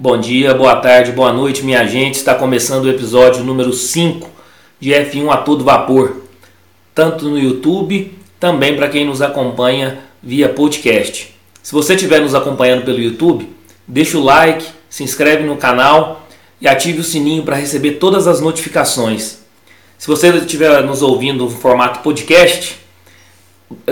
Bom dia, boa tarde, boa noite, minha gente. Está começando o episódio número 5 de F1 a todo vapor, tanto no YouTube, também para quem nos acompanha via podcast. Se você estiver nos acompanhando pelo YouTube, deixa o like, se inscreve no canal e ative o sininho para receber todas as notificações. Se você estiver nos ouvindo no formato podcast,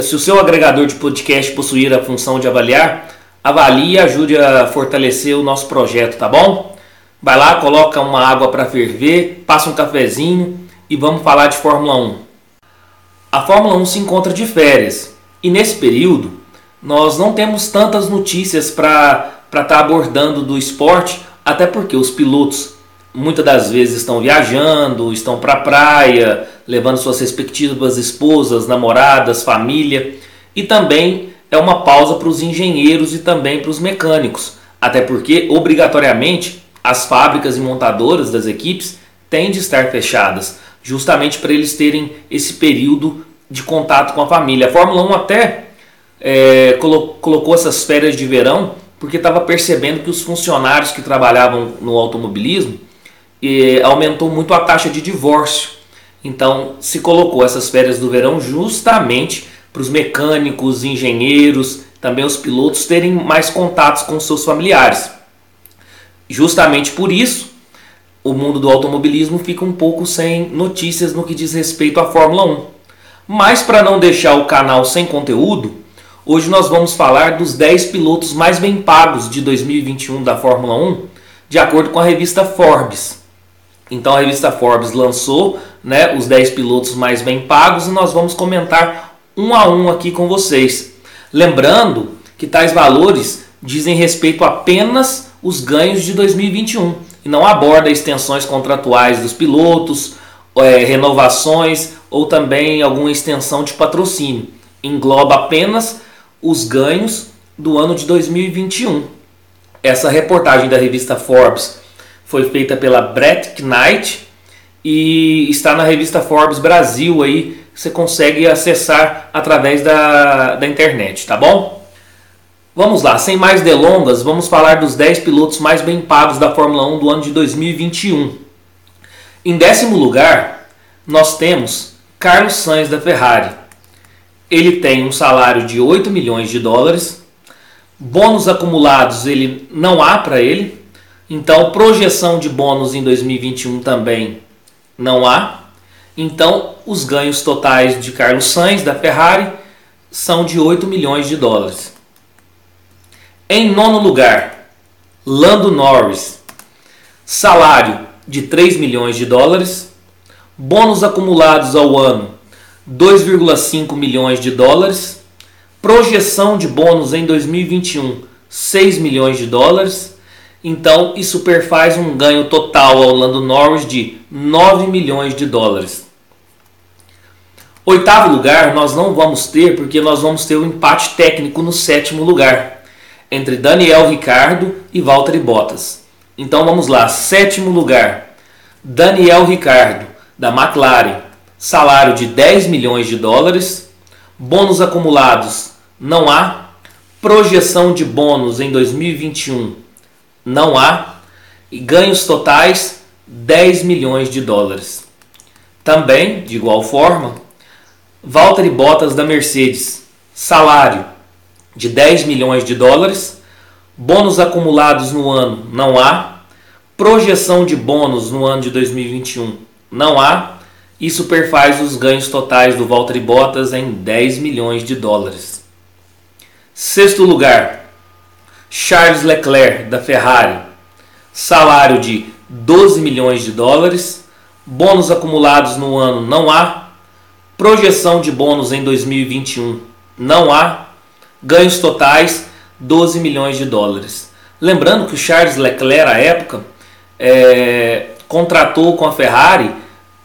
se o seu agregador de podcast possuir a função de avaliar, avalie e ajude a fortalecer o nosso projeto, tá bom? Vai lá, coloca uma água para ferver, passa um cafezinho e vamos falar de Fórmula 1. A Fórmula 1 se encontra de férias e nesse período nós não temos tantas notícias para estar tá abordando do esporte, até porque os pilotos muitas das vezes estão viajando, estão para a praia, levando suas respectivas esposas, namoradas, família e também é uma pausa para os engenheiros e também para os mecânicos, até porque obrigatoriamente as fábricas e montadoras das equipes têm de estar fechadas, justamente para eles terem esse período de contato com a família. A Fórmula 1 até é, colocou essas férias de verão porque estava percebendo que os funcionários que trabalhavam no automobilismo e, aumentou muito a taxa de divórcio. Então se colocou essas férias do verão justamente para os mecânicos, engenheiros, também os pilotos terem mais contatos com seus familiares. Justamente por isso, o mundo do automobilismo fica um pouco sem notícias no que diz respeito à Fórmula 1. Mas para não deixar o canal sem conteúdo, hoje nós vamos falar dos 10 pilotos mais bem pagos de 2021 da Fórmula 1, de acordo com a revista Forbes. Então a revista Forbes lançou né, os 10 pilotos mais bem pagos e nós vamos comentar um a um aqui com vocês. Lembrando que tais valores dizem respeito apenas os ganhos de 2021 e não aborda extensões contratuais dos pilotos, é, renovações ou também alguma extensão de patrocínio. Engloba apenas os ganhos do ano de 2021. Essa reportagem da revista Forbes foi feita pela Brett Knight e está na revista Forbes Brasil aí você consegue acessar através da, da internet, tá bom? Vamos lá, sem mais delongas, vamos falar dos 10 pilotos mais bem pagos da Fórmula 1 do ano de 2021. Em décimo lugar, nós temos Carlos Sainz da Ferrari. Ele tem um salário de 8 milhões de dólares, bônus acumulados ele não há para ele, então projeção de bônus em 2021 também não há. Então, os ganhos totais de Carlos Sainz da Ferrari são de 8 milhões de dólares. Em nono lugar, Lando Norris, salário de 3 milhões de dólares, bônus acumulados ao ano 2,5 milhões de dólares, projeção de bônus em 2021 6 milhões de dólares. Então, isso perfaz um ganho total ao Lando Norris de 9 milhões de dólares. Oitavo lugar nós não vamos ter porque nós vamos ter um empate técnico no sétimo lugar entre Daniel Ricardo e Valtteri Bottas. Então vamos lá, sétimo lugar, Daniel Ricardo da McLaren, salário de 10 milhões de dólares, bônus acumulados não há, projeção de bônus em 2021 não há e ganhos totais 10 milhões de dólares. Também, de igual forma, Valtteri Bottas da Mercedes, salário de 10 milhões de dólares, bônus acumulados no ano não há, projeção de bônus no ano de 2021 não há, isso perfaz os ganhos totais do Valtteri Bottas em 10 milhões de dólares. Sexto lugar, Charles Leclerc da Ferrari, salário de 12 milhões de dólares, bônus acumulados no ano não há, Projeção de bônus em 2021 não há. Ganhos totais 12 milhões de dólares. Lembrando que o Charles Leclerc, à época, é, contratou com a Ferrari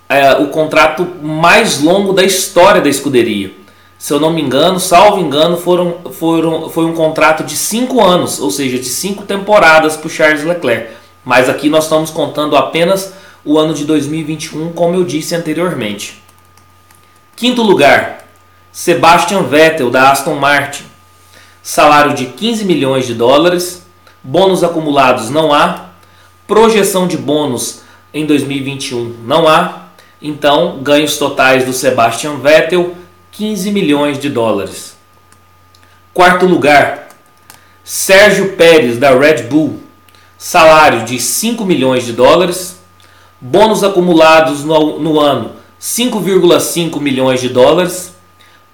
é, o contrato mais longo da história da escuderia. Se eu não me engano, salvo engano, foram, foram, foi um contrato de 5 anos, ou seja, de 5 temporadas para o Charles Leclerc. Mas aqui nós estamos contando apenas o ano de 2021, como eu disse anteriormente. Quinto lugar, Sebastian Vettel da Aston Martin. Salário de 15 milhões de dólares, Bônus acumulados não há. Projeção de bônus em 2021 não há. Então, ganhos totais do Sebastian Vettel 15 milhões de dólares. Quarto lugar, Sérgio Pérez da Red Bull, salário de 5 milhões de dólares, bônus acumulados no, no ano 5,5 milhões de dólares,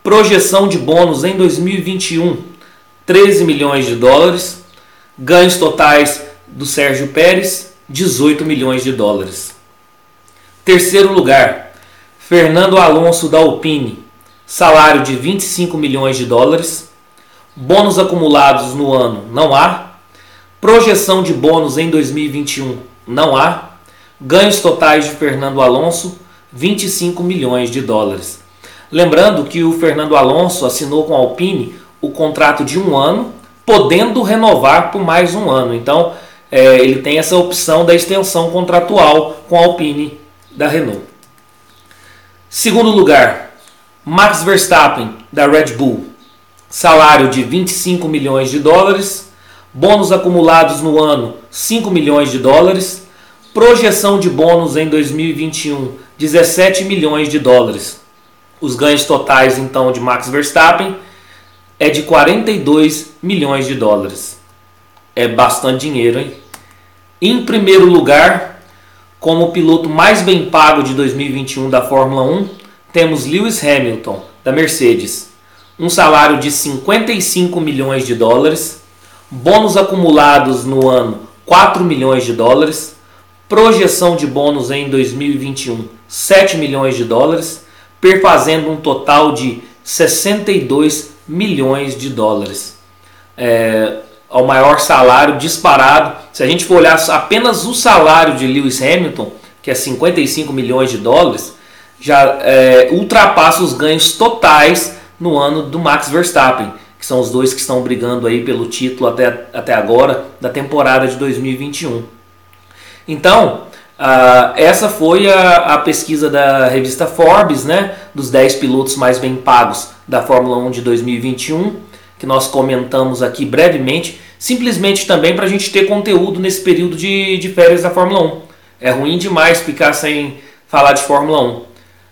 projeção de bônus em 2021 13 milhões de dólares, ganhos totais do Sérgio Pérez 18 milhões de dólares. Terceiro lugar, Fernando Alonso da Alpine, salário de 25 milhões de dólares, bônus acumulados no ano não há, projeção de bônus em 2021 não há, ganhos totais de Fernando Alonso 25 milhões de dólares. Lembrando que o Fernando Alonso assinou com a Alpine o contrato de um ano, podendo renovar por mais um ano. Então é, ele tem essa opção da extensão contratual com a Alpine da Renault. Segundo lugar, Max Verstappen, da Red Bull, salário de 25 milhões de dólares, bônus acumulados no ano 5 milhões de dólares, projeção de bônus em 2021 17 milhões de dólares. Os ganhos totais então de Max Verstappen é de 42 milhões de dólares. É bastante dinheiro, hein? Em primeiro lugar, como o piloto mais bem pago de 2021 da Fórmula 1, temos Lewis Hamilton, da Mercedes, um salário de 55 milhões de dólares, bônus acumulados no ano 4 milhões de dólares, projeção de bônus em 2021 7 milhões de dólares, perfazendo um total de 62 milhões de dólares. É, ao maior salário disparado. Se a gente for olhar apenas o salário de Lewis Hamilton, que é 55 milhões de dólares, já é, ultrapassa os ganhos totais no ano do Max Verstappen, que são os dois que estão brigando aí pelo título até, até agora da temporada de 2021. Então, essa foi a, a, pesquisa da revista Forbes, né, dos 10 pilotos mais bem pagos da Fórmula 1 de 2021, que nós comentamos aqui brevemente, simplesmente também para a gente ter conteúdo nesse período de, de férias da Fórmula 1. É ruim demais ficar sem falar de Fórmula 1.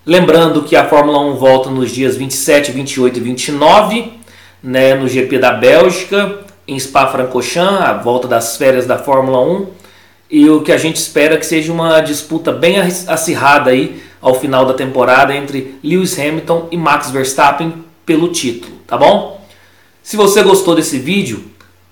Lembrando que a Fórmula 1 volta nos dias 27, 28 e 29, né, no GP da Bélgica, em Spa-Francorchamps, a volta das férias da Fórmula 1. E o que a gente espera é que seja uma disputa bem acirrada aí ao final da temporada entre Lewis Hamilton e Max Verstappen pelo título, tá bom? Se você gostou desse vídeo,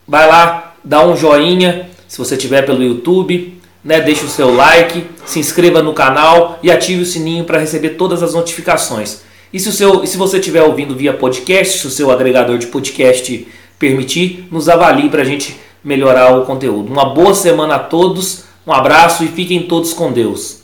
vai lá, dá um joinha, se você tiver pelo YouTube, né, deixe o seu like, se inscreva no canal e ative o sininho para receber todas as notificações. E se, o seu, se você estiver ouvindo via podcast, se o seu agregador de podcast permitir, nos avalie para a gente melhorar o conteúdo. Uma boa semana a todos, um abraço e fiquem todos com Deus.